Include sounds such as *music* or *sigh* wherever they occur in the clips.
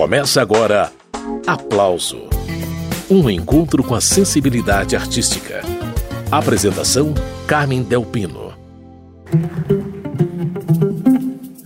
Começa agora Aplauso Um encontro com a sensibilidade artística. Apresentação: Carmen Delpino.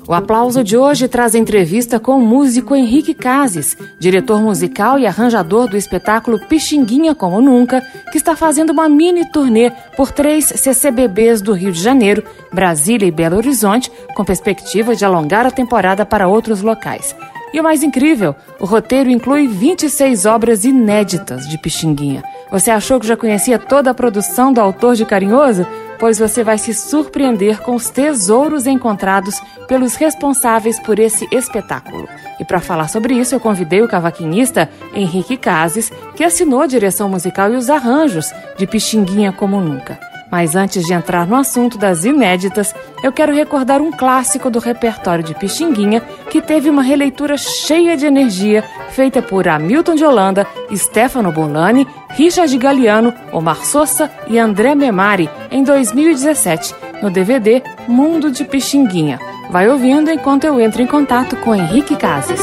O aplauso de hoje traz entrevista com o músico Henrique Cases, diretor musical e arranjador do espetáculo Pixinguinha Como Nunca, que está fazendo uma mini turnê por três CCBBs do Rio de Janeiro, Brasília e Belo Horizonte, com perspectiva de alongar a temporada para outros locais. E o mais incrível, o roteiro inclui 26 obras inéditas de Pixinguinha. Você achou que já conhecia toda a produção do autor de Carinhoso? pois você vai se surpreender com os tesouros encontrados pelos responsáveis por esse espetáculo. E para falar sobre isso, eu convidei o cavaquinista Henrique Cases, que assinou a direção musical e os arranjos de Pixinguinha Como Nunca. Mas antes de entrar no assunto das inéditas, eu quero recordar um clássico do repertório de Pixinguinha que teve uma releitura cheia de energia, feita por Hamilton de Holanda, Stefano Bolani, Richard Galiano, Omar Sossa e André Memari em 2017, no DVD Mundo de Pixinguinha. Vai ouvindo enquanto eu entro em contato com Henrique Cases.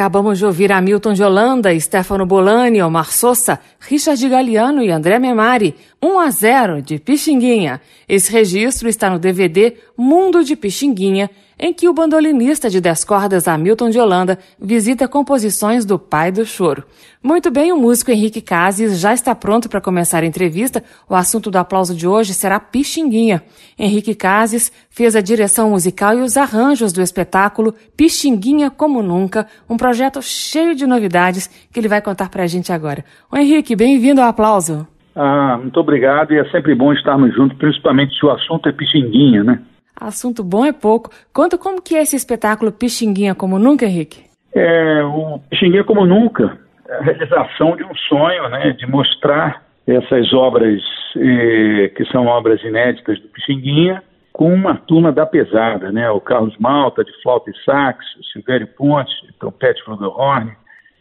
Acabamos de ouvir Hamilton de Holanda, Stefano Bolani, Omar Sossa, Richard Galiano e André Memari, 1 a 0 de Pixinguinha. Esse registro está no DVD Mundo de Pixinguinha, em que o bandolinista de dez cordas Hamilton de Holanda visita composições do pai do choro. Muito bem, o músico Henrique Cases já está pronto para começar a entrevista. O assunto do aplauso de hoje será Pixinguinha. Henrique Cases fez a direção musical e os arranjos do espetáculo Pixinguinha Como Nunca, um projeto cheio de novidades que ele vai contar para a gente agora. O Henrique, bem-vindo ao aplauso. Ah, muito obrigado e é sempre bom estarmos juntos, principalmente se o assunto é Pixinguinha, né? Assunto bom é pouco. Conta como que é esse espetáculo Pixinguinha Como Nunca, Henrique? É, o Pixinguinha Como Nunca a realização de um sonho, né, de mostrar essas obras eh, que são obras inéditas do Pixinguinha com uma turma da pesada, né, o Carlos Malta de flauta e sax, o Silvério Pontes de trompete flugelhorn,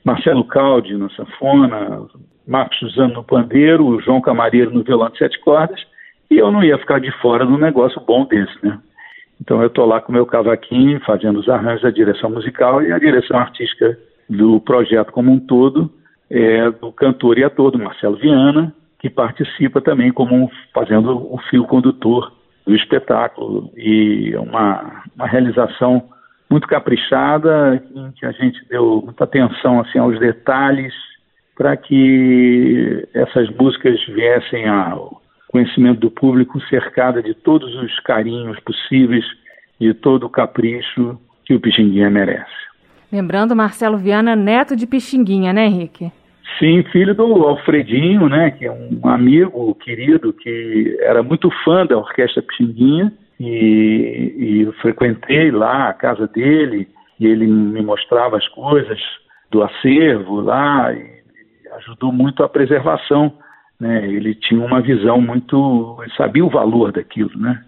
Marcelo Caldi na sanfona, Marcos Suzano no pandeiro, o João Camareiro no violão de sete cordas, e eu não ia ficar de fora num negócio bom desse, né? Então eu estou lá com o meu cavaquinho, fazendo os arranjos, a direção musical e a direção artística do projeto como um todo, é do cantor e ator do Marcelo Viana, que participa também como fazendo o fio condutor do espetáculo. E uma, uma realização muito caprichada, em que a gente deu muita atenção assim aos detalhes para que essas músicas viessem ao conhecimento do público cercada de todos os carinhos possíveis, de todo o capricho que o Pixinguinha merece. Lembrando Marcelo Viana, neto de Pixinguinha, né, Henrique? Sim, filho do Alfredinho, né, que é um amigo querido que era muito fã da Orquestra Pixinguinha e, e eu frequentei lá a casa dele e ele me mostrava as coisas do acervo lá e, e ajudou muito a preservação né? Ele tinha uma visão muito, ele sabia o valor daquilo, né?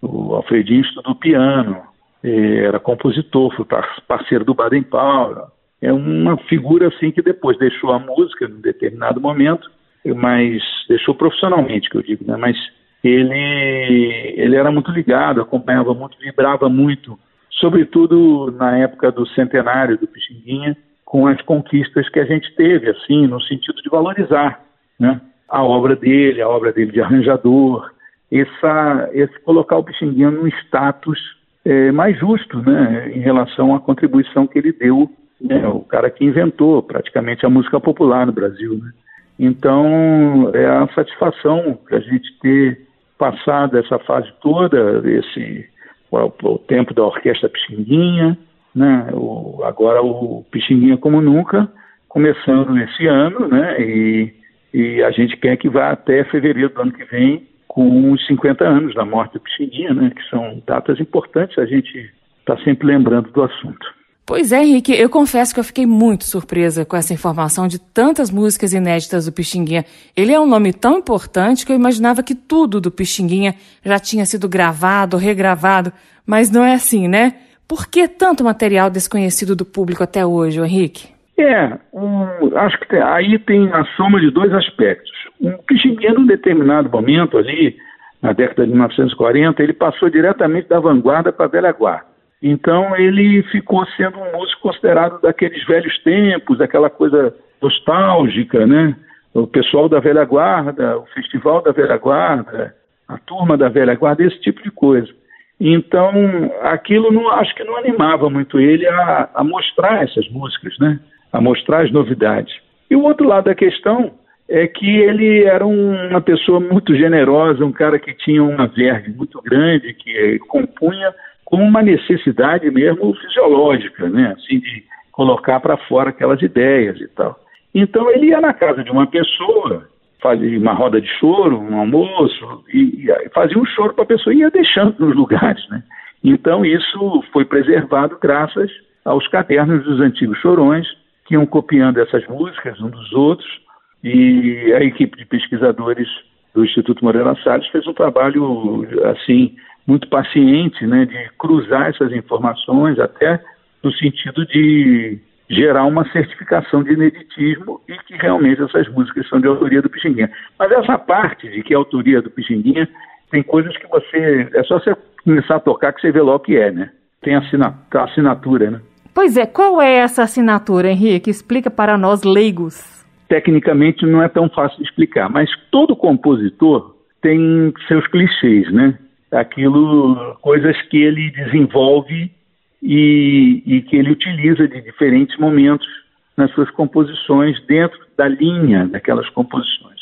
O Alfredinho estudou piano, eh, era compositor, foi parceiro do Baden Powell. É uma figura assim que depois deixou a música em determinado momento, mas deixou profissionalmente, que eu digo, né? Mas ele ele era muito ligado, acompanhava muito, vibrava muito, sobretudo na época do centenário do Pixinguinha, com as conquistas que a gente teve, assim, no sentido de valorizar, né? A obra dele, a obra dele de arranjador, essa, esse colocar o Pixinguinha num status é, mais justo, né, em relação à contribuição que ele deu, né, o cara que inventou praticamente a música popular no Brasil, né. Então, é a satisfação que a gente ter passado essa fase toda, esse o, o tempo da orquestra Pixinguinha, né, o, agora o Pixinguinha como nunca, começando esse ano, né, e e a gente quer que vá até fevereiro do ano que vem, com os 50 anos da morte do Pixinguinha, né, que são datas importantes, a gente está sempre lembrando do assunto. Pois é, Henrique, eu confesso que eu fiquei muito surpresa com essa informação de tantas músicas inéditas do Pixinguinha. Ele é um nome tão importante que eu imaginava que tudo do Pixinguinha já tinha sido gravado, regravado, mas não é assim, né? Por que tanto material desconhecido do público até hoje, Henrique? É, um, acho que tem, aí tem a soma de dois aspectos. Um Pixinguinha, num determinado momento ali, na década de 1940, ele passou diretamente da vanguarda para a velha guarda. Então ele ficou sendo um músico considerado daqueles velhos tempos, aquela coisa nostálgica, né? O pessoal da velha guarda, o festival da velha guarda, a turma da velha guarda, esse tipo de coisa. Então aquilo não, acho que não animava muito ele a, a mostrar essas músicas, né? A mostrar as novidades. E o outro lado da questão é que ele era uma pessoa muito generosa, um cara que tinha uma verve muito grande, que compunha como uma necessidade mesmo fisiológica, né? Assim, de colocar para fora aquelas ideias e tal. Então ele ia na casa de uma pessoa, fazia uma roda de choro, um almoço, e, e fazia um choro para a pessoa e ia deixando nos lugares, né? Então isso foi preservado graças aos cadernos dos antigos chorões, que iam copiando essas músicas um dos outros, e a equipe de pesquisadores do Instituto Moreira Salles fez um trabalho, assim, muito paciente, né, de cruzar essas informações até no sentido de gerar uma certificação de ineditismo e que realmente essas músicas são de autoria do Pixinguinha. Mas essa parte de que é autoria do Pixinguinha, tem coisas que você. É só você começar a tocar que você vê lá o que é, né? Tem a assinatura, né? Pois é, qual é essa assinatura, Henrique? Explica para nós leigos. Tecnicamente não é tão fácil de explicar, mas todo compositor tem seus clichês, né? aquilo, coisas que ele desenvolve e, e que ele utiliza de diferentes momentos nas suas composições dentro da linha daquelas composições.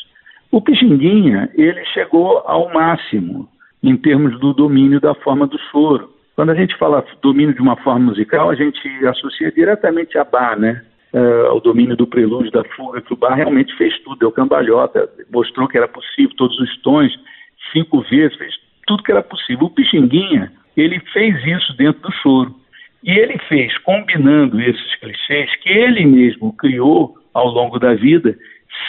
O Pixinguinha, ele chegou ao máximo em termos do domínio da forma do choro. Quando a gente fala domínio de uma forma musical, a gente associa diretamente a Bach, né? Uh, ao domínio do prelúdio, da fuga, que o Bach realmente fez tudo, deu cambalhota, mostrou que era possível, todos os tons, cinco vezes, fez tudo que era possível. O Pixinguinha, ele fez isso dentro do choro. E ele fez, combinando esses clichês que ele mesmo criou ao longo da vida,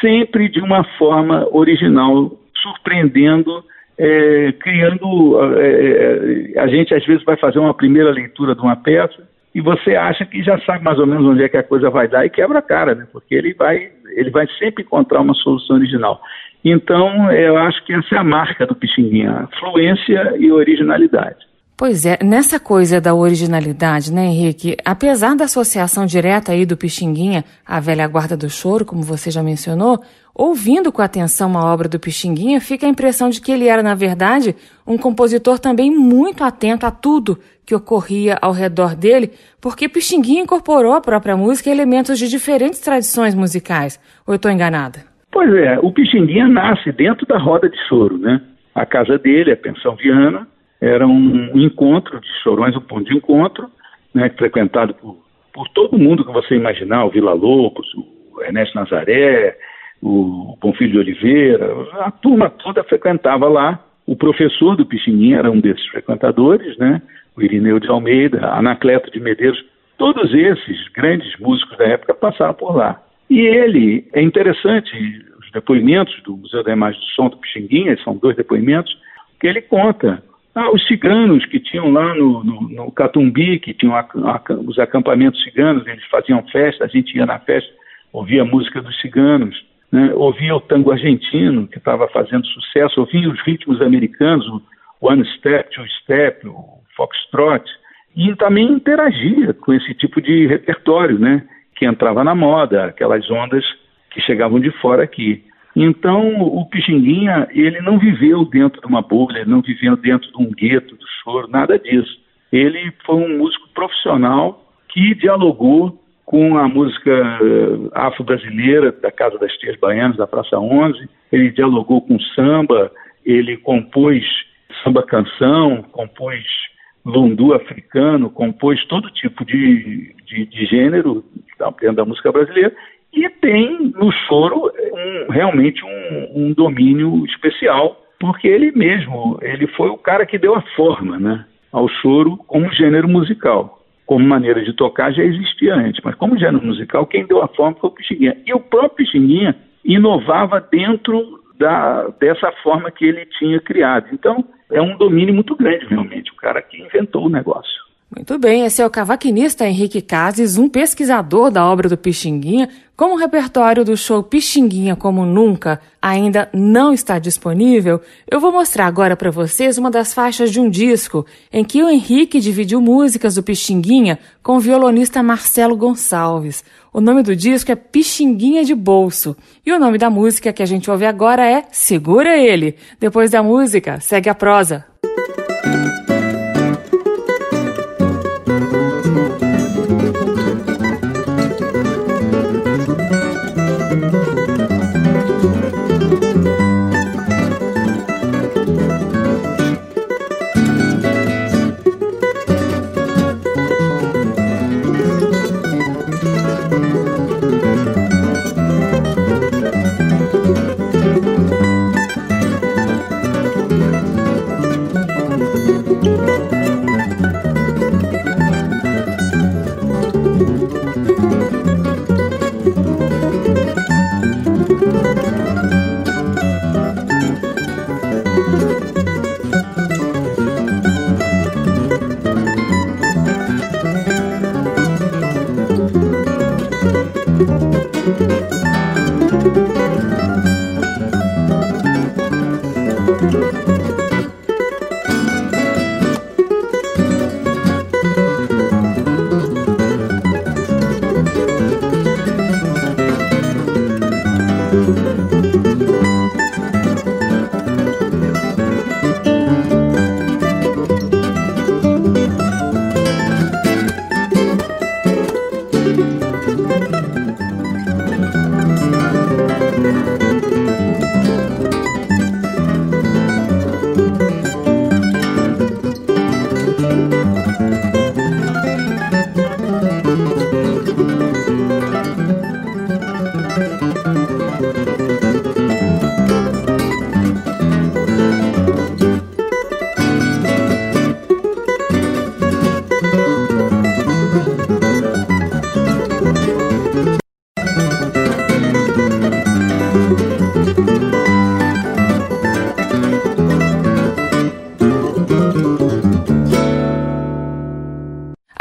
sempre de uma forma original, surpreendendo, é, criando. É, a gente às vezes vai fazer uma primeira leitura de uma peça e você acha que já sabe mais ou menos onde é que a coisa vai dar e quebra a cara, né? Porque ele vai, ele vai sempre encontrar uma solução original. Então, eu acho que essa é a marca do Pixinguinha, fluência e originalidade. Pois é, nessa coisa da originalidade, né, Henrique? Apesar da associação direta aí do Pixinguinha à velha guarda do choro, como você já mencionou, ouvindo com atenção a obra do Pixinguinha, fica a impressão de que ele era, na verdade, um compositor também muito atento a tudo que ocorria ao redor dele, porque Pixinguinha incorporou à própria música elementos de diferentes tradições musicais. Ou eu estou enganada? Pois é, o Pixinguinha nasce dentro da roda de choro, né? A casa dele, a Pensão Viana, era um encontro de chorões, um ponto de encontro, né, frequentado por, por todo mundo que você imaginar, o Vila Lobos, o Ernesto Nazaré, o Bonfilho de Oliveira, a turma toda frequentava lá. O professor do Pichininha era um desses frequentadores, né? o Irineu de Almeida, Anacleto de Medeiros, todos esses grandes músicos da época passaram por lá. E ele, é interessante, os depoimentos do Museu da Imagem do Som do Pixinguinha, são dois depoimentos, que ele conta ah, os ciganos que tinham lá no, no, no Catumbi, que tinham a, a, os acampamentos ciganos, eles faziam festa, a gente ia na festa, ouvia a música dos ciganos, né? ouvia o tango argentino, que estava fazendo sucesso, ouvia os ritmos americanos, o one step, two step, o foxtrot, e também interagia com esse tipo de repertório, né? que entrava na moda, aquelas ondas que chegavam de fora aqui. Então, o Pixinguinha, ele não viveu dentro de uma bolha, não viveu dentro de um gueto do choro, nada disso. Ele foi um músico profissional que dialogou com a música eh, afro-brasileira da Casa das Tias Baianas, da Praça 11, ele dialogou com samba, ele compôs samba-canção, compôs lundu africano, compôs todo tipo de, de, de gênero dentro da música brasileira e tem no choro um, realmente um, um, domínio especial, porque ele mesmo, ele foi o cara que deu a forma né, ao choro como gênero musical. Como maneira de tocar já existia antes, mas como gênero musical, quem deu a forma foi o Pixinguinha. E o próprio Pixinguinha inovava dentro da, dessa forma que ele tinha criado. Então, é um domínio muito grande, realmente, o cara que inventou o negócio. Muito bem, esse é o cavaquinista Henrique Cases, um pesquisador da obra do Pixinguinha. Como o repertório do show Pixinguinha como nunca ainda não está disponível, eu vou mostrar agora para vocês uma das faixas de um disco em que o Henrique dividiu músicas do Pixinguinha com o violonista Marcelo Gonçalves. O nome do disco é Pixinguinha de Bolso e o nome da música que a gente ouve agora é Segura Ele. Depois da música, segue a prosa.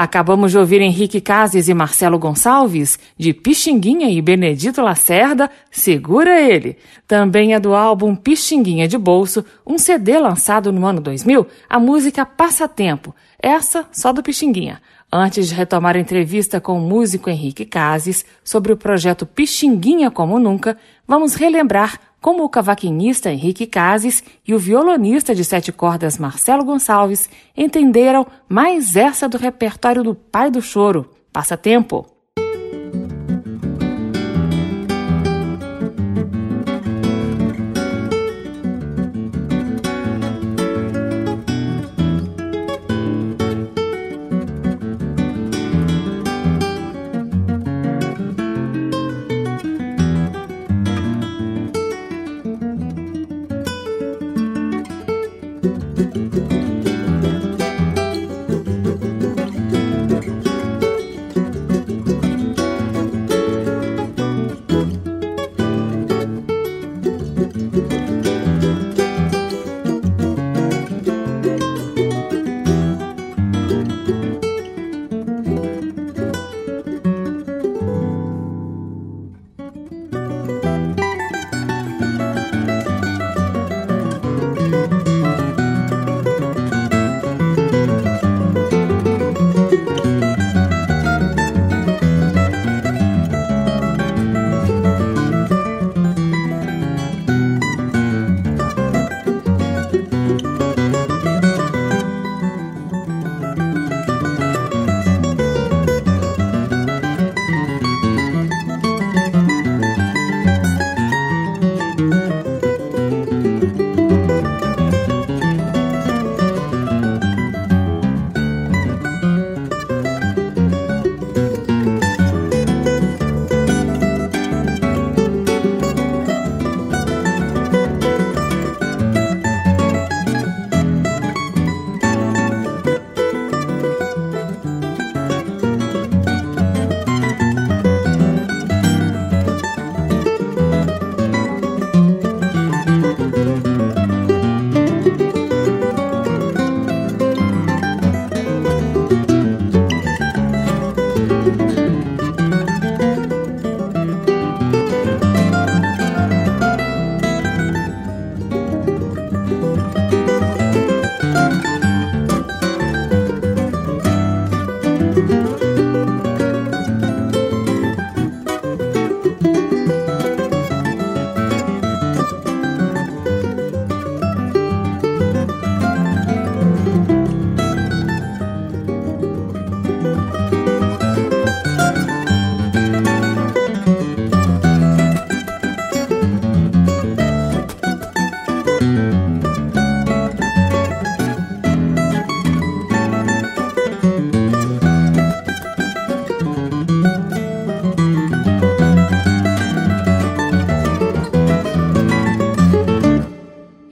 Acabamos de ouvir Henrique Cases e Marcelo Gonçalves, de Pixinguinha e Benedito Lacerda, Segura Ele. Também é do álbum Pixinguinha de Bolso, um CD lançado no ano 2000, a música Passatempo, essa só do Pixinguinha. Antes de retomar a entrevista com o músico Henrique Cases sobre o projeto Pixinguinha Como Nunca, vamos relembrar como o cavaquinista Henrique Cases e o violonista de sete cordas Marcelo Gonçalves entenderam mais essa do repertório do pai do choro, Passatempo.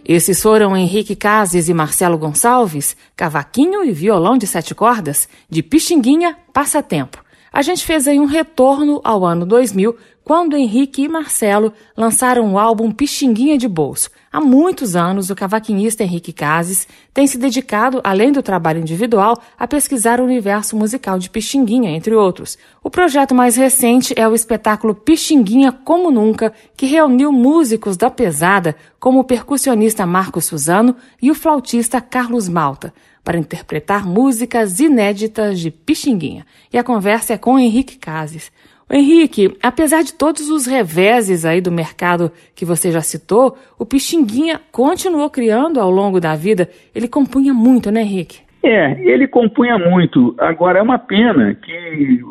Esses foram Henrique Cases e Marcelo Gonçalves, cavaquinho e violão de sete cordas, de Pixinguinha, Passatempo. A gente fez aí um retorno ao ano 2000, quando Henrique e Marcelo lançaram o álbum Pixinguinha de Bolso. Há muitos anos, o cavaquinista Henrique Cases tem se dedicado, além do trabalho individual, a pesquisar o universo musical de Pixinguinha, entre outros. O projeto mais recente é o espetáculo Pixinguinha Como Nunca, que reuniu músicos da pesada, como o percussionista Marcos Suzano e o flautista Carlos Malta, para interpretar músicas inéditas de Pixinguinha. E a conversa é com Henrique Cases. Henrique, apesar de todos os reveses aí do mercado que você já citou, o Pixinguinha continuou criando ao longo da vida. Ele compunha muito, né, Henrique? É, ele compunha muito. Agora, é uma pena que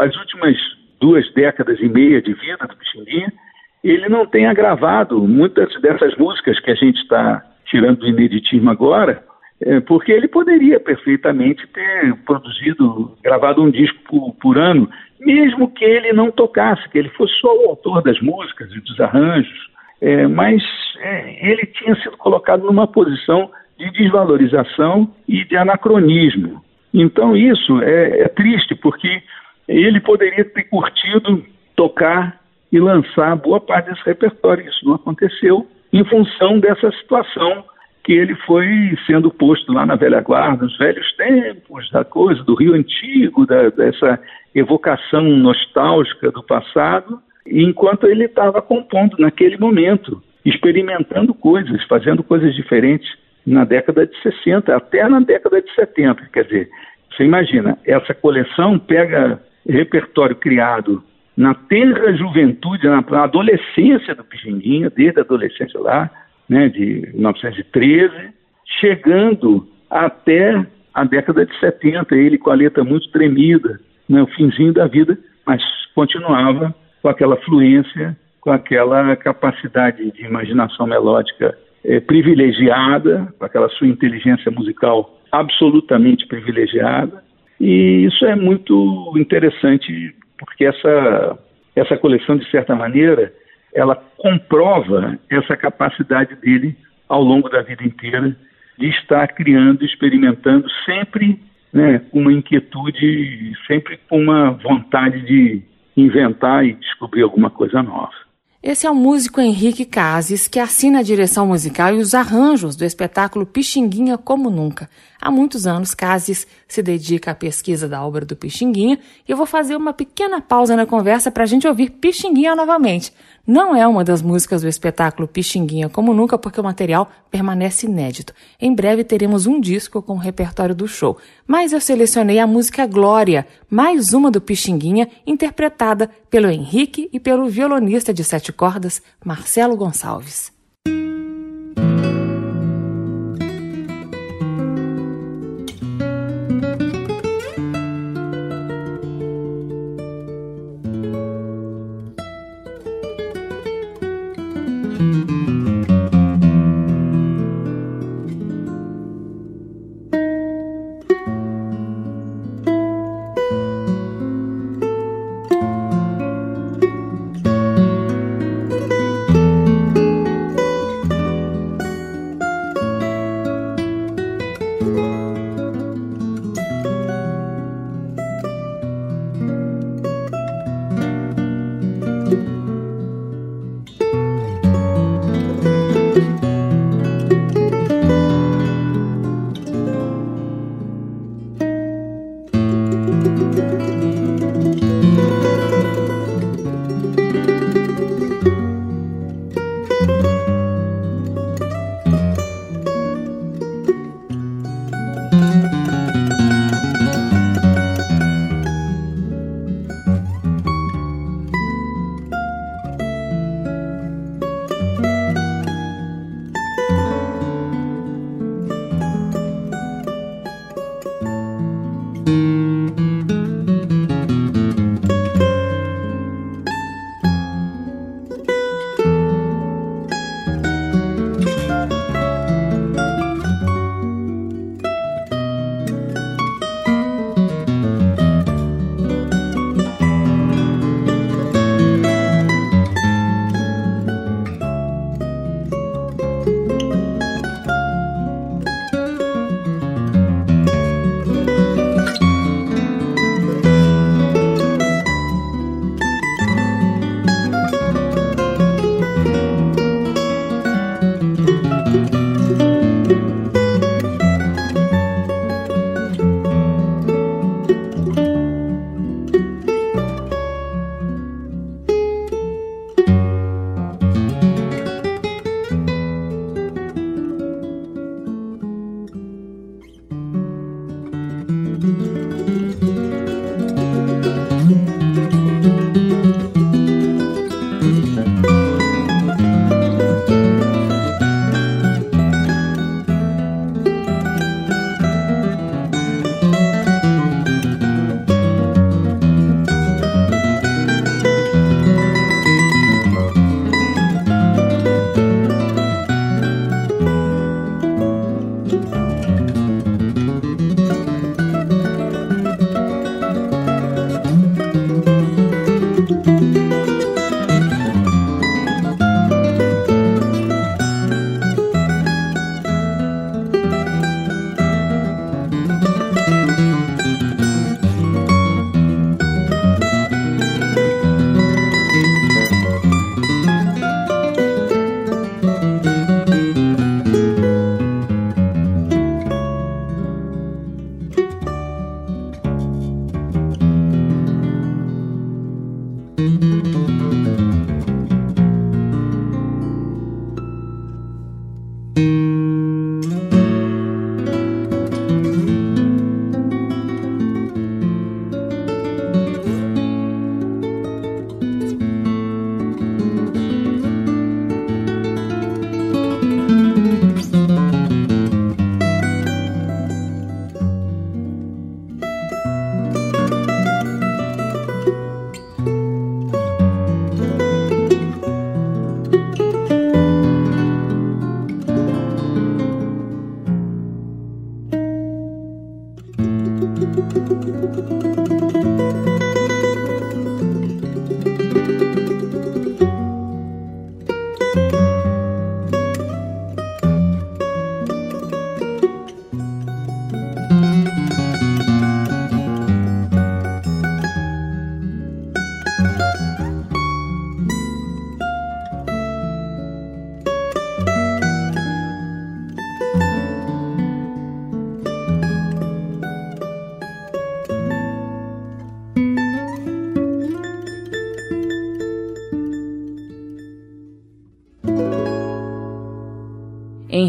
as últimas duas décadas e meia de vida do Pixinguinha, ele não tenha gravado muitas dessas músicas que a gente está tirando do ineditismo agora, porque ele poderia perfeitamente ter produzido, gravado um disco por, por, ano, mesmo que ele não tocasse, que ele fosse só o autor das músicas e dos arranjos, é, mas é, ele tinha sido colocado numa posição de desvalorização e de anacronismo. Então isso é, é triste, porque ele poderia ter curtido tocar e lançar boa parte desse repertório. Isso não aconteceu em função dessa situação que ele foi sendo posto lá na velha guarda, nos velhos tempos, da coisa do Rio Antigo, da, dessa evocação nostálgica do passado, enquanto ele estava compondo naquele momento, experimentando coisas, fazendo coisas diferentes na década de 60, até na década de 70. Quer dizer, você imagina, essa coleção pega repertório criado na tenra juventude, na, adolescência do Pixinguinha, desde a adolescência lá, né, de 1913, chegando até a década de 70, ele com a letra muito tremida, né, o finzinho da vida, mas continuava com aquela fluência, com aquela capacidade de imaginação melódica é, privilegiada, com aquela sua inteligência musical absolutamente privilegiada. E isso é muito interessante porque essa, essa coleção, de certa maneira, ela comprova essa capacidade dele ao longo da vida inteira de estar criando, experimentando, sempre né, uma inquietude, sempre com uma vontade de inventar e descobrir alguma coisa nova. Esse é o músico Henrique Cases, que assina a direção musical e os arranjos do espetáculo Pixinguinha Como Nunca. Há muitos anos, Cases se dedica à pesquisa da obra do Pixinguinha e eu vou fazer uma pequena pausa na conversa para a gente ouvir Pixinguinha novamente. Não é uma das músicas do espetáculo Pixinguinha como nunca, porque o material permanece inédito. Em breve teremos um disco com o repertório do show. Mas eu selecionei a música Glória, mais uma do Pixinguinha, interpretada pelo Henrique e pelo violonista de sete cordas, Marcelo Gonçalves.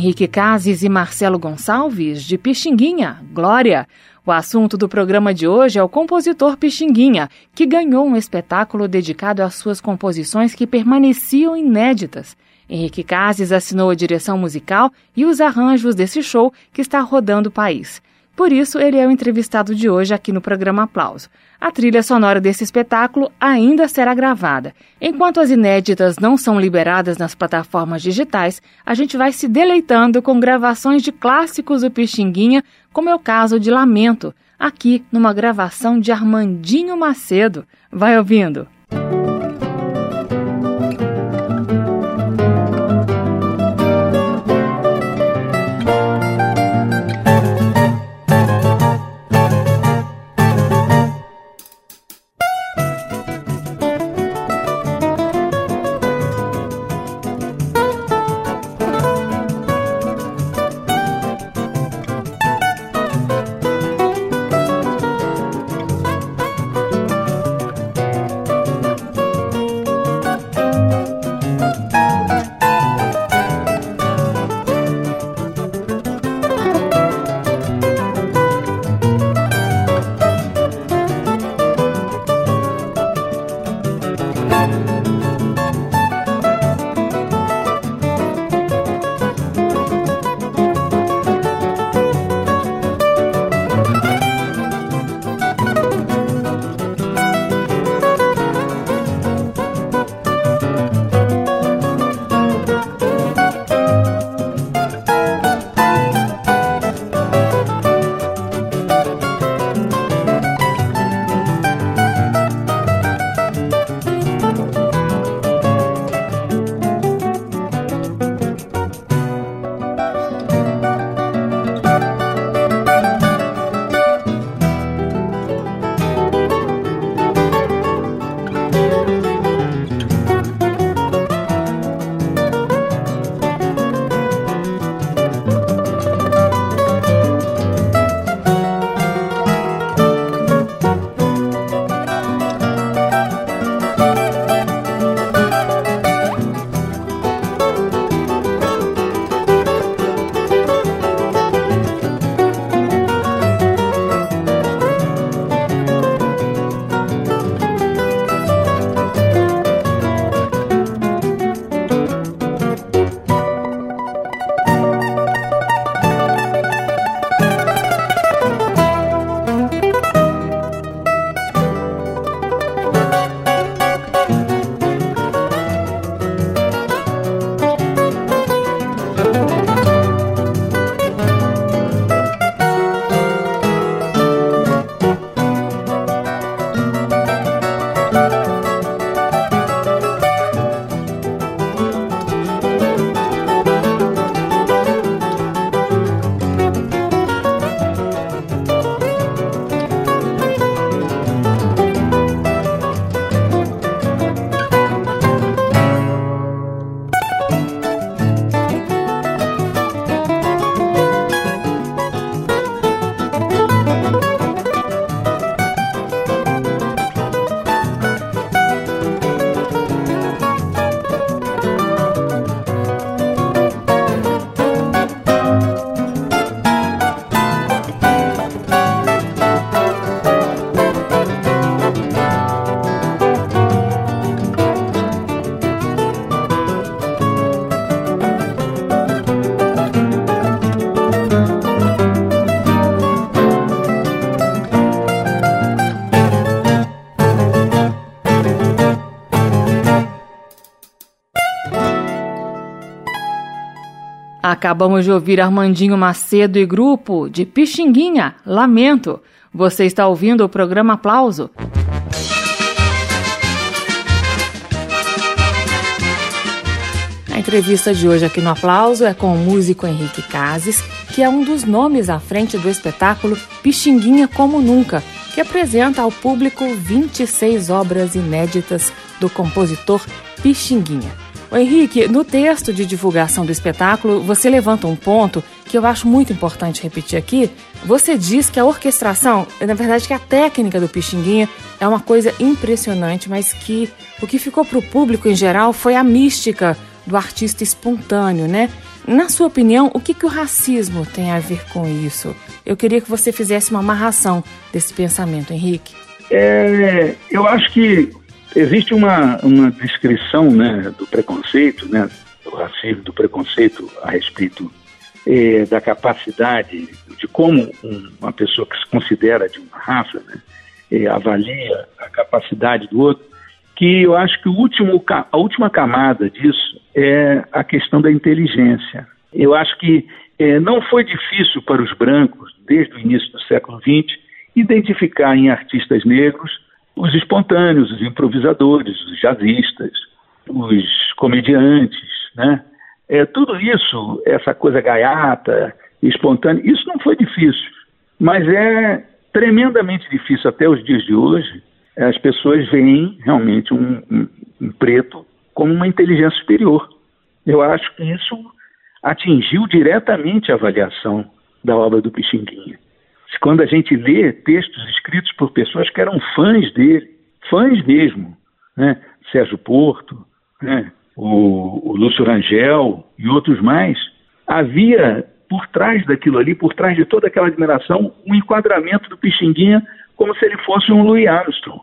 Henrique Cases e Marcelo Gonçalves, de Pixinguinha, Glória. O assunto do programa de hoje é o compositor Pixinguinha, que ganhou um espetáculo dedicado às suas composições que permaneciam inéditas. Henrique Cases assinou a direção musical e os arranjos desse show que está rodando o país. Por isso, ele é o entrevistado de hoje aqui no programa Aplauso. A trilha sonora desse espetáculo ainda será gravada. Enquanto as inéditas não são liberadas nas plataformas digitais, a gente vai se deleitando com gravações de clássicos do Pixinguinha, como é o caso de Lamento, aqui numa gravação de Armandinho Macedo. Vai ouvindo! Acabamos de ouvir Armandinho Macedo e grupo de Pixinguinha, Lamento. Você está ouvindo o programa Aplauso. A entrevista de hoje aqui no Aplauso é com o músico Henrique Cases, que é um dos nomes à frente do espetáculo Pixinguinha Como Nunca, que apresenta ao público 26 obras inéditas do compositor Pixinguinha. O Henrique, no texto de divulgação do espetáculo, você levanta um ponto que eu acho muito importante repetir aqui. Você diz que a orquestração, na verdade, que a técnica do Pixinguinha é uma coisa impressionante, mas que o que ficou para o público em geral foi a mística do artista espontâneo, né? Na sua opinião, o que, que o racismo tem a ver com isso? Eu queria que você fizesse uma amarração desse pensamento, Henrique. É, eu acho que existe uma, uma descrição né, do preconceito, né, do racismo, do preconceito a respeito é, da capacidade de como uma pessoa que se considera de uma raça né, é, avalia a capacidade do outro que eu acho que o último, a última camada disso é a questão da inteligência. Eu acho que é, não foi difícil para os brancos, desde o início do século XX, identificar em artistas negros os espontâneos, os improvisadores, os jazzistas, os comediantes, né? É, tudo isso, essa coisa gaiata, espontânea, isso não foi difícil, mas é tremendamente difícil até os dias de hoje as pessoas veem realmente um, um, um preto como uma inteligência superior. Eu acho que isso atingiu diretamente a avaliação da obra do Pixinguinha. Quando a gente lê textos escritos por pessoas que eram fãs dele, fãs mesmo, né? Sérgio Porto, né? o, o Lúcio Rangel e outros mais, havia por trás daquilo ali, por trás de toda aquela admiração, um enquadramento do Pixinguinha como se ele fosse um Louis Armstrong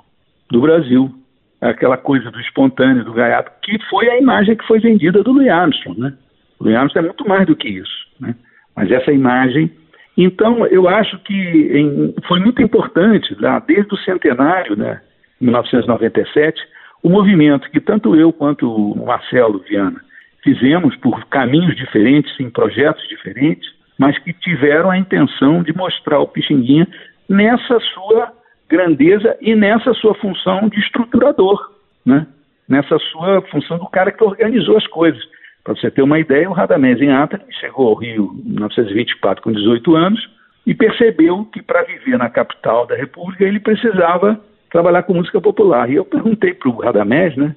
do Brasil. Aquela coisa do espontâneo, do gaiato, que foi a imagem que foi vendida do Louis Armstrong, né? O Louis Armstrong é muito mais do que isso, né? Mas essa imagem... Então, eu acho que em, foi muito importante, lá, desde o centenário, né, 1997, o movimento que tanto eu quanto o Marcelo Viana fizemos por caminhos diferentes, em projetos diferentes, mas que tiveram a intenção de mostrar o Pixinguinha nessa sua grandeza e nessa sua função de estruturador, né? nessa sua função do cara que organizou as coisas. Para você ter uma ideia, o Radamés em Ata chegou ao Rio em 1924 com 18 anos e percebeu que para viver na capital da República ele precisava trabalhar com música popular. E eu perguntei para o Radamés, né,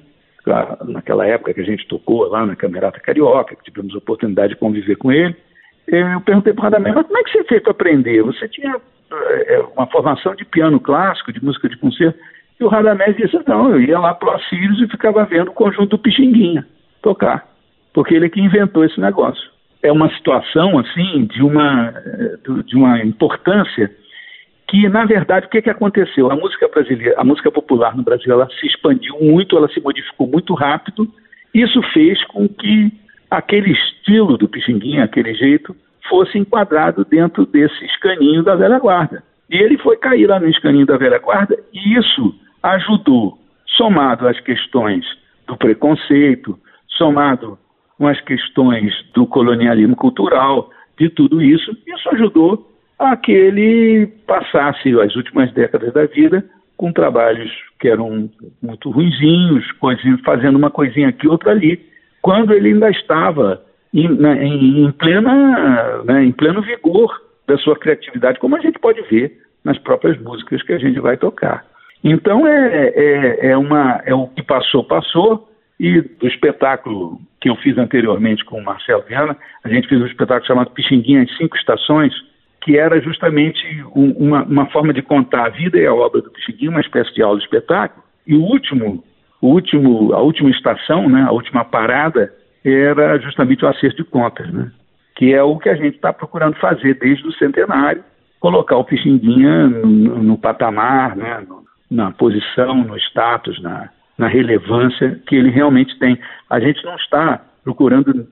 naquela época que a gente tocou lá na Camerata Carioca, que tivemos a oportunidade de conviver com ele, eu perguntei para o Radamés, mas como é que você fez para aprender? Você tinha é, uma formação de piano clássico, de música de concerto. E o Radamés disse: não, eu ia lá para o Assírios e ficava vendo o conjunto Pixinguinha tocar, porque ele é que inventou esse negócio. É uma situação, assim, de uma, de uma importância que, na verdade, o que, que aconteceu? A música brasileira, a música popular no Brasil, ela se expandiu muito, ela se modificou muito rápido. Isso fez com que aquele estilo do Pixinguinha, aquele jeito, fosse enquadrado dentro desse escaninho da velha guarda. E ele foi cair lá no escaninho da velha guarda e isso ajudou, somado às questões do preconceito, somado com as questões do colonialismo cultural, de tudo isso, isso ajudou a que ele passasse as últimas décadas da vida com trabalhos que eram muito ruinzinhos, fazendo uma coisinha aqui, outra ali, quando ele ainda estava em, em, em, plena, né, em pleno vigor da sua criatividade, como a gente pode ver nas próprias músicas que a gente vai tocar. Então é, é, é, uma, é o que passou, passou, e do espetáculo que eu fiz anteriormente com o Marcelo Viana, a gente fez um espetáculo chamado Pixinguinha em Cinco Estações, que era justamente um, uma, uma, forma de contar a vida e a obra do Pixinguinha, uma espécie de aula espetáculo. E o último, o último, a última estação, né, a última parada, era justamente o acerto de contas, né? que é o que a gente está procurando fazer desde o centenário, colocar o Pixinguinha no, no patamar, né? Na posição, no status, na, na relevância que ele realmente tem. A gente não está procurando,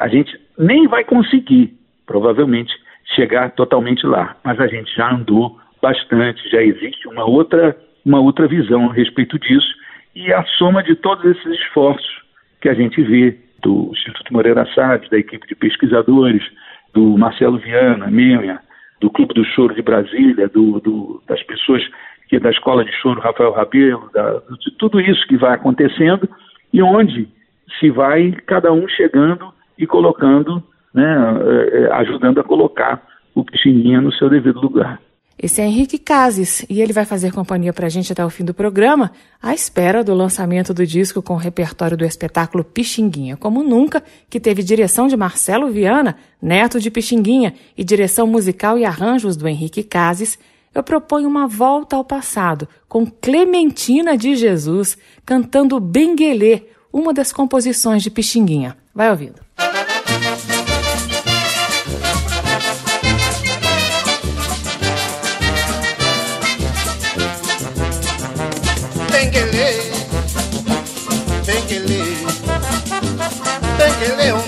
a gente nem vai conseguir, provavelmente, chegar totalmente lá, mas a gente já andou bastante, já existe uma outra, uma outra visão a respeito disso, e a soma de todos esses esforços que a gente vê do Instituto Moreira Salles, da equipe de pesquisadores, do Marcelo Viana, minha, do Clube do Choro de Brasília, do, do, das pessoas que da Escola de Choro Rafael Rabelo, da, de tudo isso que vai acontecendo e onde se vai cada um chegando e colocando, né, eh, eh, ajudando a colocar o Pixinguinha no seu devido lugar. Esse é Henrique Cases e ele vai fazer companhia para a gente até o fim do programa, à espera do lançamento do disco com o repertório do espetáculo Pixinguinha, como nunca, que teve direção de Marcelo Viana, neto de Pixinguinha, e direção musical e arranjos do Henrique Cases. Eu proponho uma volta ao passado com Clementina de Jesus cantando Benguelê, uma das composições de Pixinguinha. Vai ouvindo. que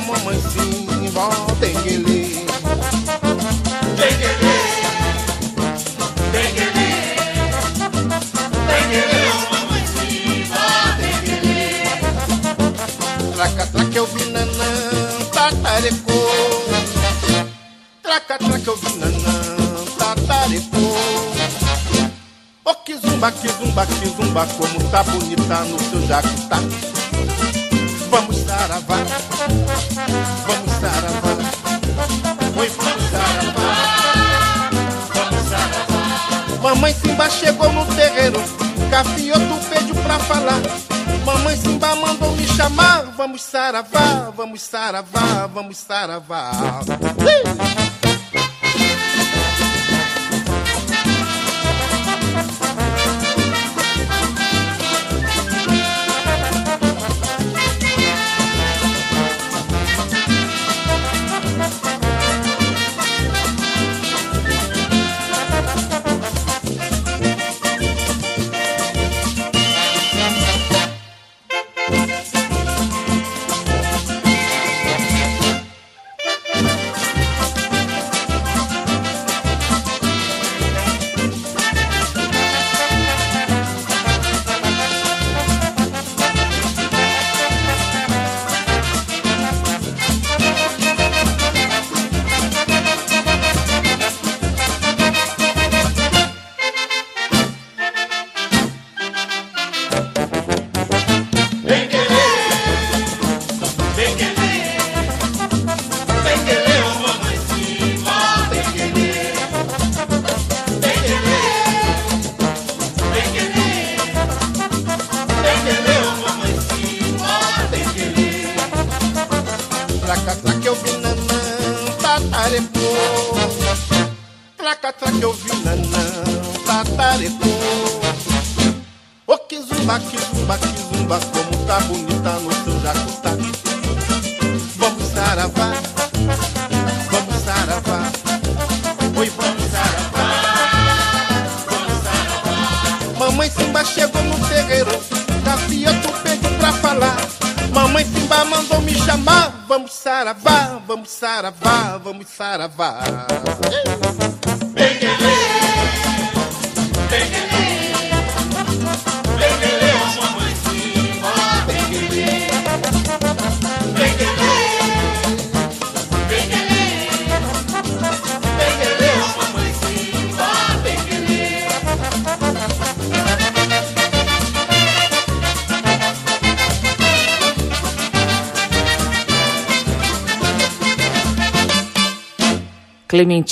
Que zumba, que zumba, como tá bonita no seu jacutá. Vamos saravá, vamos saravá. Oi, vamos saravá, vamos saravá. Mamãe Simba chegou no terreiro, Cafioto pediu pra falar. Mamãe Simba mandou me chamar. Vamos saravá, vamos saravá, vamos saravá. Uh!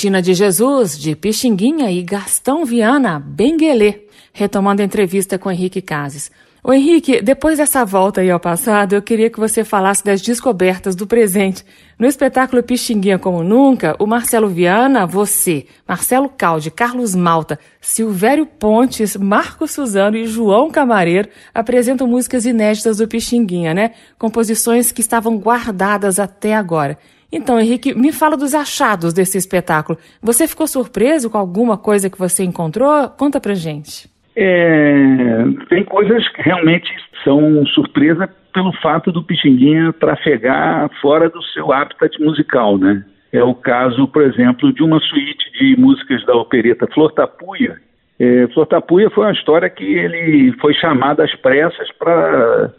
Clementina de Jesus, de Pixinguinha e Gastão Viana, Benguelê, retomando a entrevista com Henrique Cases. O Henrique, depois dessa volta aí ao passado, eu queria que você falasse das descobertas do presente. No espetáculo Pixinguinha Como Nunca, o Marcelo Viana, você, Marcelo Calde, Carlos Malta, Silvério Pontes, Marco Suzano e João Camareiro apresentam músicas inéditas do Pixinguinha, né? Composições que estavam guardadas até agora. Então, Henrique, me fala dos achados desse espetáculo. Você ficou surpreso com alguma coisa que você encontrou? Conta pra gente. É, tem coisas que realmente são surpresa pelo fato do Pixinguinha trafegar fora do seu habitat musical, né? É o caso, por exemplo, de uma suíte de músicas da opereta Flor Tapuia. É, Flor Tapuia foi uma história que ele foi chamado às pressas para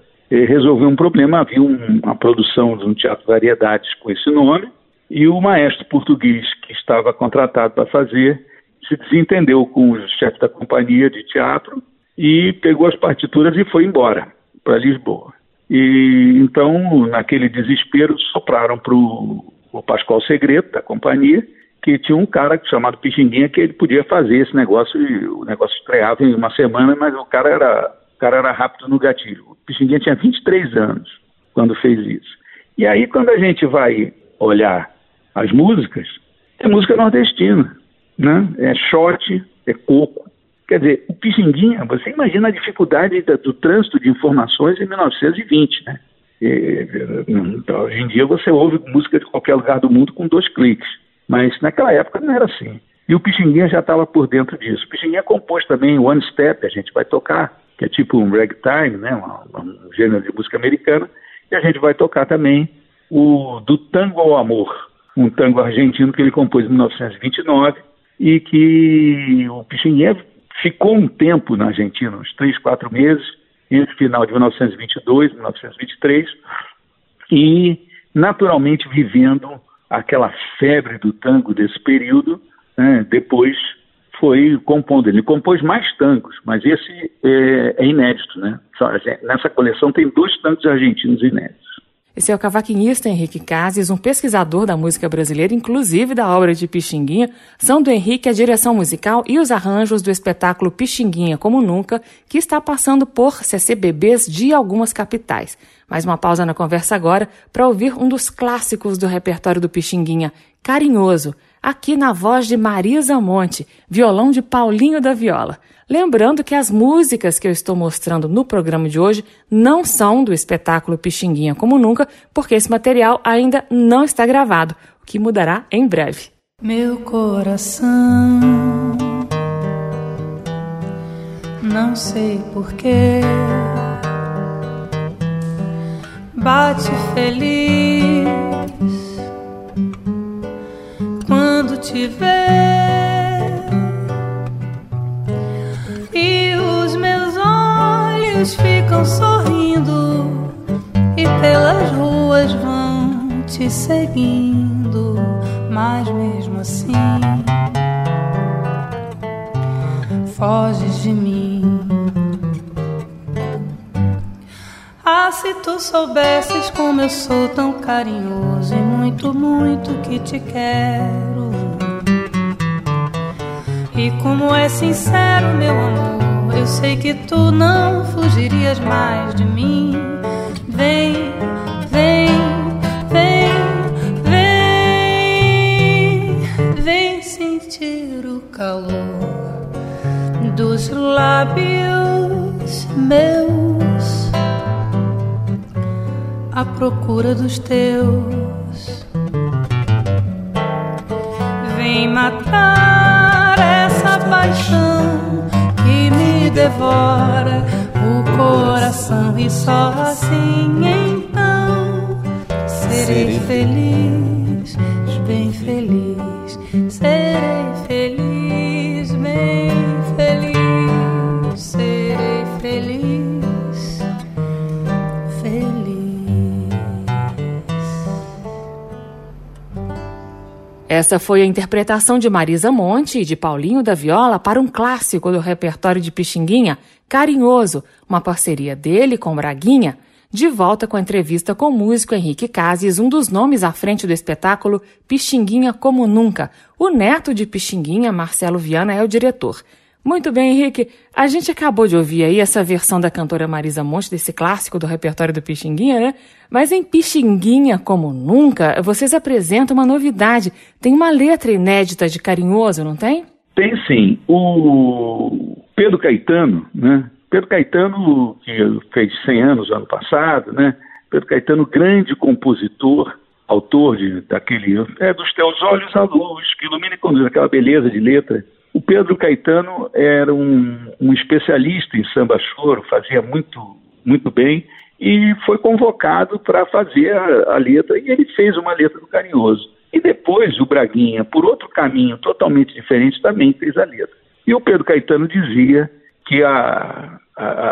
resolver um problema. Havia um, uma produção de um teatro variedades com esse nome, e o maestro português que estava contratado para fazer se desentendeu com o chefe da companhia de teatro e pegou as partituras e foi embora para Lisboa. E então, naquele desespero, sopraram para o Pascoal Segredo, da companhia, que tinha um cara chamado Pixinguinha que ele podia fazer esse negócio e o negócio estreava em uma semana, mas o cara era, cara era rápido no gatilho. O Pixinguinha tinha 23 anos quando fez isso. E aí, quando a gente vai olhar as músicas, é música nordestina, né? É short, é coco. Quer dizer, o Pixinguinha, você imagina a dificuldade do trânsito de informações em 1920, né? E, então, hoje em dia você ouve música de qualquer lugar do mundo com dois cliques, mas naquela época não era assim. E o Pixinguinha já estava por dentro disso. O Pixinguinha compôs também One Step, a gente vai tocar, que é tipo um ragtime, né? Um, um gênero de música americana, e a gente vai tocar também o Do Tango ao Amor, um tango argentino que ele compôs em 1929 e que o Pixinguinha ficou um tempo na Argentina, uns três, quatro meses, entre o final de 1922 e 1923, e naturalmente vivendo aquela febre do tango desse período, né, depois foi compondo. Ele compôs mais tangos, mas esse é, é inédito, né? Nessa coleção tem dois tangos argentinos inéditos. Esse é o cavaquinista Henrique Cases, um pesquisador da música brasileira, inclusive da obra de Pixinguinha. São do Henrique a direção musical e os arranjos do espetáculo Pixinguinha Como Nunca, que está passando por CCBBs de algumas capitais. Mais uma pausa na conversa agora para ouvir um dos clássicos do repertório do Pixinguinha, Carinhoso, aqui na voz de Marisa Monte, violão de Paulinho da Viola. Lembrando que as músicas que eu estou mostrando no programa de hoje não são do espetáculo Pixinguinha como nunca, porque esse material ainda não está gravado, o que mudará em breve. Meu coração, não sei porquê, bate feliz te vê olhos ficam sorrindo e pelas ruas vão te seguindo, mas mesmo assim foges de mim. Ah, se tu soubesses como eu sou tão carinhoso e muito, muito que te quero. E como é sincero, meu amor eu sei que tu não fugirias mais de mim. Vem, vem, vem, vem, vem sentir o calor dos lábios meus à procura dos teus. Vem matar paixão devora o coração. E só assim então serei. feliz, bem feliz, Essa foi a interpretação de Marisa Monte e de Paulinho da Viola para um clássico do repertório de Pixinguinha, Carinhoso, uma parceria dele com Braguinha. De volta com a entrevista com o músico Henrique Cases, um dos nomes à frente do espetáculo Pixinguinha Como Nunca. O neto de Pixinguinha, Marcelo Viana, é o diretor. Muito bem, Henrique. A gente acabou de ouvir aí essa versão da cantora Marisa Monte, desse clássico do repertório do Pixinguinha, né? Mas em Pixinguinha, como nunca, vocês apresentam uma novidade. Tem uma letra inédita de Carinhoso, não tem? Tem sim. O Pedro Caetano, né? Pedro Caetano, que fez 100 anos ano passado, né? Pedro Caetano, grande compositor, autor de, daquele. É dos teus olhos a luz, que ilumina e conduz, aquela beleza de letra o Pedro Caetano era um, um especialista em samba choro, fazia muito, muito bem e foi convocado para fazer a, a, letra e ele fez uma letra do Carinhoso. E depois o Braguinha, por outro caminho totalmente diferente, também fez a letra. E o Pedro Caetano dizia que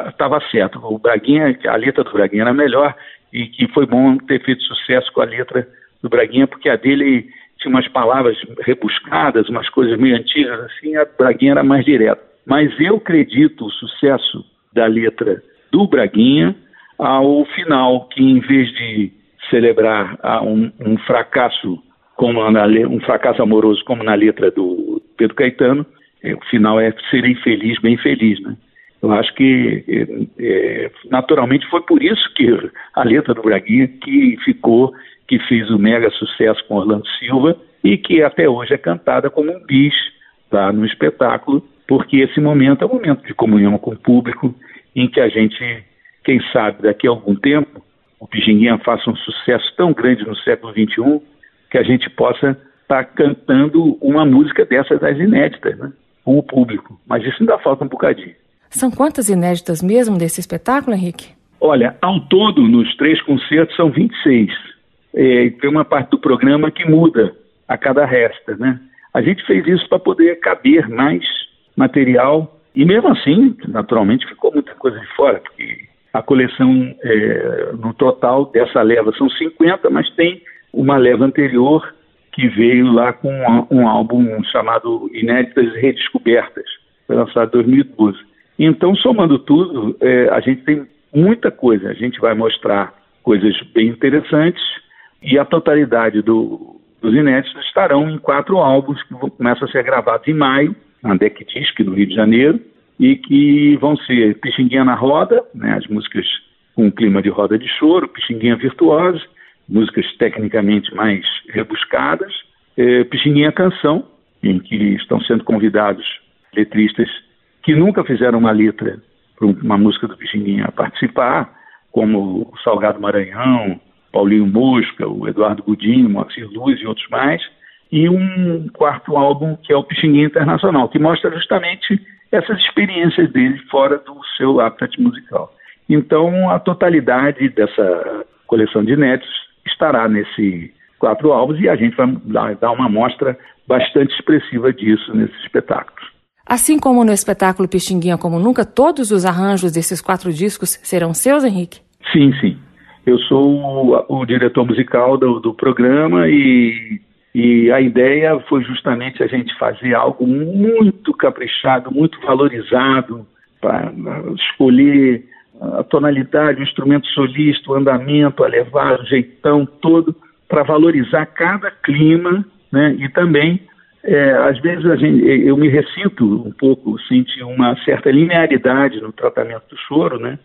estava certo. O Braguinha, a letra do Braguinha era melhor e que foi bom ter feito sucesso com a letra do Braguinha, porque a dele tinha umas palavras rebuscadas, umas coisas meio antigas, assim, a Braguinha era mais direta. Mas eu acredito o sucesso da letra do Braguinha ao final, que em vez de celebrar um, um fracasso como na, um fracasso amoroso como na letra do Pedro Caetano, é, o final é ser infeliz, bem feliz, né? Eu acho que é, é, naturalmente foi por isso que a letra do Braguinha que ficou, que fez o mega sucesso com Orlando Silva e que até hoje é cantada como um bis lá no espetáculo, porque esse momento é um momento de comunhão com o público, em que a gente, quem sabe, daqui a algum tempo, o Pixinguinha faça um sucesso tão grande no século XXI que a gente possa estar tá cantando uma música dessas das inéditas, né? Com o público. Mas isso ainda falta um bocadinho. São quantas inéditas mesmo desse espetáculo, Henrique? Olha, ao todo, nos três concertos, são 26. É, tem uma parte do programa que muda a cada resta, né? A gente fez isso para poder caber mais material e mesmo assim, naturalmente, ficou muita coisa de fora, porque a coleção é, no total dessa leva são 50, mas tem uma leva anterior que veio lá com um, um álbum chamado Inéditas Redescobertas, foi lançado em 2012. Então, somando tudo, é, a gente tem muita coisa. A gente vai mostrar coisas bem interessantes e a totalidade do, dos inéditos estarão em quatro álbuns que começam a ser gravados em maio, na Deck Disc, no Rio de Janeiro, e que vão ser Pixinguinha na Roda, né, as músicas com clima de roda de choro, Pixinguinha Virtuosa, músicas tecnicamente mais rebuscadas, é, Pixinguinha Canção, em que estão sendo convidados letristas que nunca fizeram uma letra para uma música do Pixinguinha participar, como Salgado Maranhão, Paulinho Mosca, o Eduardo Godinho, Moacir Luz e outros mais, e um quarto álbum que é o Pixinguinha Internacional, que mostra justamente essas experiências dele fora do seu habitat musical. Então, a totalidade dessa coleção de netos estará nesse quatro álbuns e a gente vai dar uma amostra bastante expressiva disso nesses espetáculos. Assim como no espetáculo Pixinguinha Como Nunca, todos os arranjos desses quatro discos serão seus, Henrique? Sim, sim. Eu sou o, o diretor musical do, do programa e, e a ideia foi justamente a gente fazer algo muito caprichado, muito valorizado, para escolher a tonalidade, o instrumento solista, o andamento, a levada, o jeitão todo, para valorizar cada clima né, e também é, às vezes a gente, eu me ressinto um pouco, sinto uma certa linearidade no tratamento do choro, né?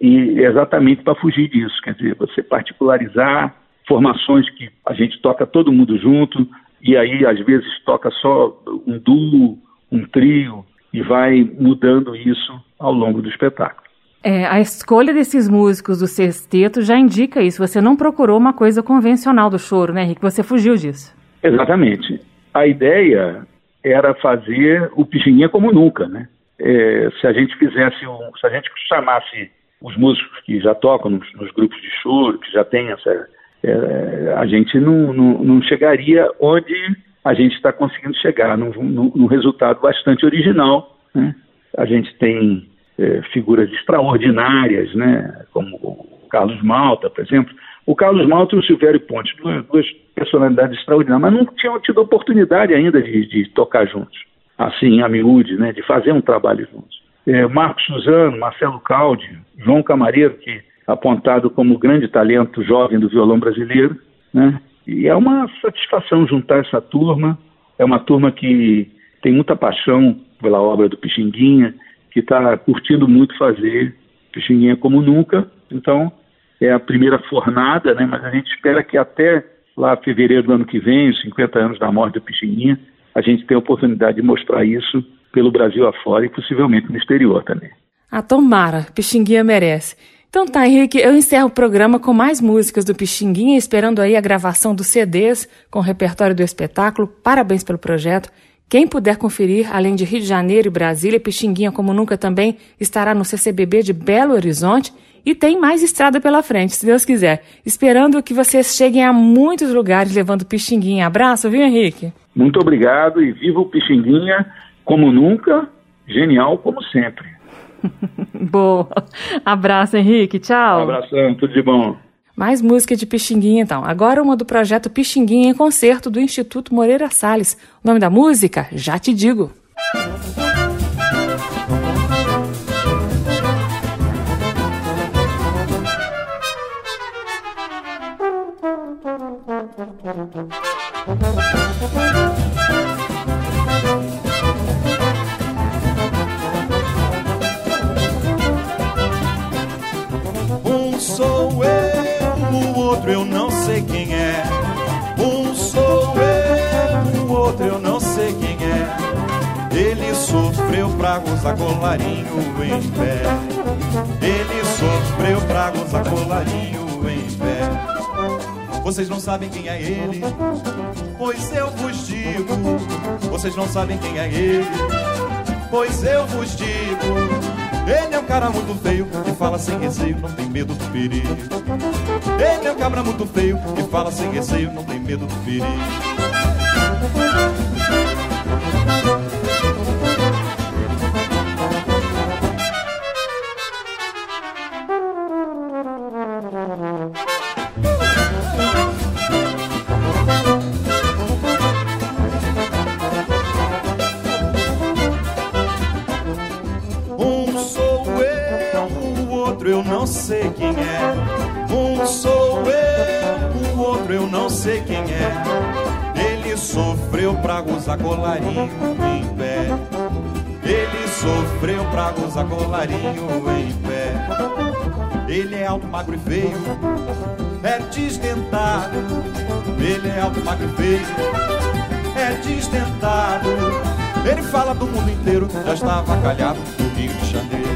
E exatamente para fugir disso, quer dizer, você particularizar formações que a gente toca todo mundo junto, e aí às vezes toca só um duo, um trio, e vai mudando isso ao longo do espetáculo. É, a escolha desses músicos do sexteto já indica isso. Você não procurou uma coisa convencional do choro, né, Henrique? Você fugiu disso. Exatamente a ideia era fazer o Pixinguinha como nunca, né? É, se a gente fizesse, um, se a gente chamasse os músicos que já tocam nos, nos grupos de choro, que já tem essa, é, a gente não, não, não, chegaria onde a gente está conseguindo chegar, num, num, num, resultado bastante original. Né? A gente tem é, figuras extraordinárias, né? como o Carlos Malta, por exemplo, o Carlos Malta e o Silvério Ponte, duas, duas personalidades extraordinárias, mas não tinham tido oportunidade ainda de, de tocar juntos, assim, a miúde, né, de fazer um trabalho juntos. É, Marcos Suzano, Marcelo Caldi, João Camareiro, que apontado como grande talento jovem do violão brasileiro, né? E é uma satisfação juntar essa turma. É uma turma que tem muita paixão pela obra do Pixinguinha, que está curtindo muito fazer Pixinguinha como nunca. Então, é a primeira fornada, né? Mas a gente espera que até lá fevereiro do ano que vem, os 50 anos da morte do Pixinguinha, a gente tenha a oportunidade de mostrar isso pelo Brasil afora e possivelmente no exterior também. A ah, tomara, Pixinguinha merece. Então tá, Henrique, eu encerro o programa com mais músicas do Pixinguinha, esperando aí a gravação dos CDs com o repertório do espetáculo. Parabéns pelo projeto. Quem puder conferir, além de Rio de Janeiro e Brasília, Pixinguinha como nunca também estará no CCBB de Belo Horizonte e tem mais estrada pela frente, se Deus quiser. Esperando que vocês cheguem a muitos lugares levando Pixinguinha. Abraço, viu, Henrique? Muito obrigado e viva o Pixinguinha como nunca, genial como sempre. *laughs* Boa. Abraço, Henrique. Tchau. Um abração, tudo de bom. Mais música de Pixinguinha, então. Agora uma do projeto Pixinguinha em concerto do Instituto Moreira Salles. O nome da música? Já te digo. Sou eu, o outro eu não sei quem é. Um sou eu, o outro eu não sei quem é. Ele sofreu pra gozar colarinho em pé. Ele sofreu pra gozar colarinho em pé. Vocês não sabem quem é ele, pois eu vos digo. Vocês não sabem quem é ele, pois eu vos digo. Ele é um cara muito feio que fala sem receio, não tem medo do perigo. Ele é um cabra muito feio que fala sem receio, não tem medo do perigo. Sofreu pra gozar colarinho em pé. Ele sofreu pra gozar colarinho em pé. Ele é alto, magro e feio, é desdentado. Ele é alto, magro e feio, é desdentado. Ele fala do mundo inteiro, já estava calhado do Rio de Janeiro.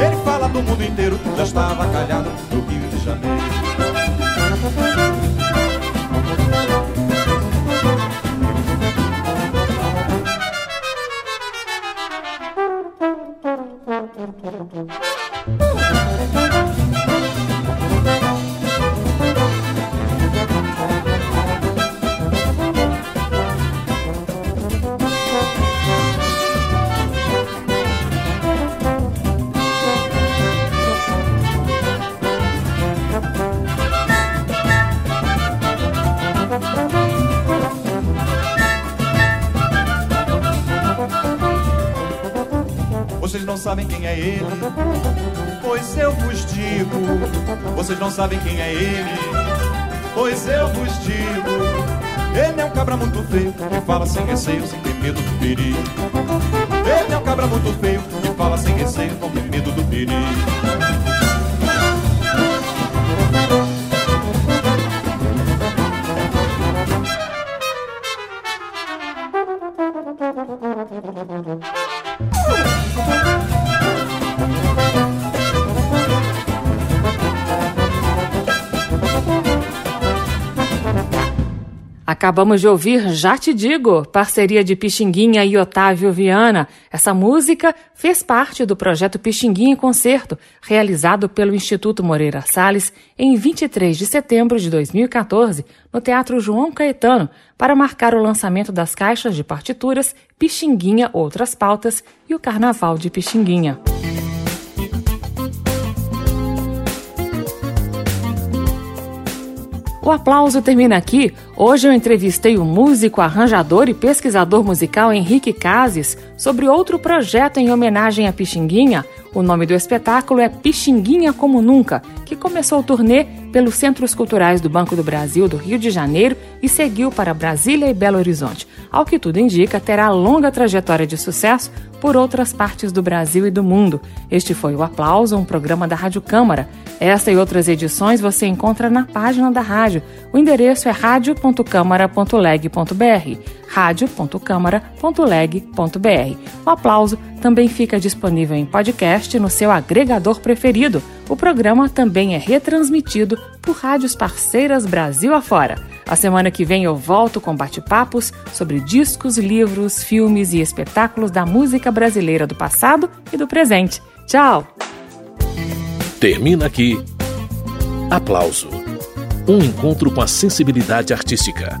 Ele fala do mundo inteiro, já estava calhado do Rio de Janeiro. Sabem quem é ele, pois eu vos digo. Ele é um cabra muito feio que fala sem receio, sem ter medo do perigo. Ele é um cabra muito feio que fala sem receio, não tem medo do perigo. Acabamos de ouvir Já Te Digo, parceria de Pixinguinha e Otávio Viana. Essa música fez parte do projeto Pixinguinha em Concerto, realizado pelo Instituto Moreira Salles em 23 de setembro de 2014, no Teatro João Caetano, para marcar o lançamento das caixas de partituras Pixinguinha Outras Pautas e o Carnaval de Pixinguinha. O aplauso termina aqui. Hoje eu entrevistei o músico, arranjador e pesquisador musical Henrique Cases sobre outro projeto em homenagem a Pixinguinha. O nome do espetáculo é Pixinguinha Como Nunca, que começou o turnê pelos Centros Culturais do Banco do Brasil do Rio de Janeiro e seguiu para Brasília e Belo Horizonte. Ao que tudo indica, terá longa trajetória de sucesso por outras partes do Brasil e do mundo. Este foi o Aplauso, um programa da Rádio Câmara. Essa e outras edições você encontra na página da rádio. O endereço é radio.câmara.leg.br radio.câmara.leg.br. O Aplauso também fica disponível em podcast no seu agregador preferido. O programa também é retransmitido por rádios parceiras Brasil afora. A semana que vem eu volto com bate-papos sobre discos, livros, filmes e espetáculos da música brasileira do passado e do presente. Tchau! Termina aqui. Aplauso. Um encontro com a sensibilidade artística.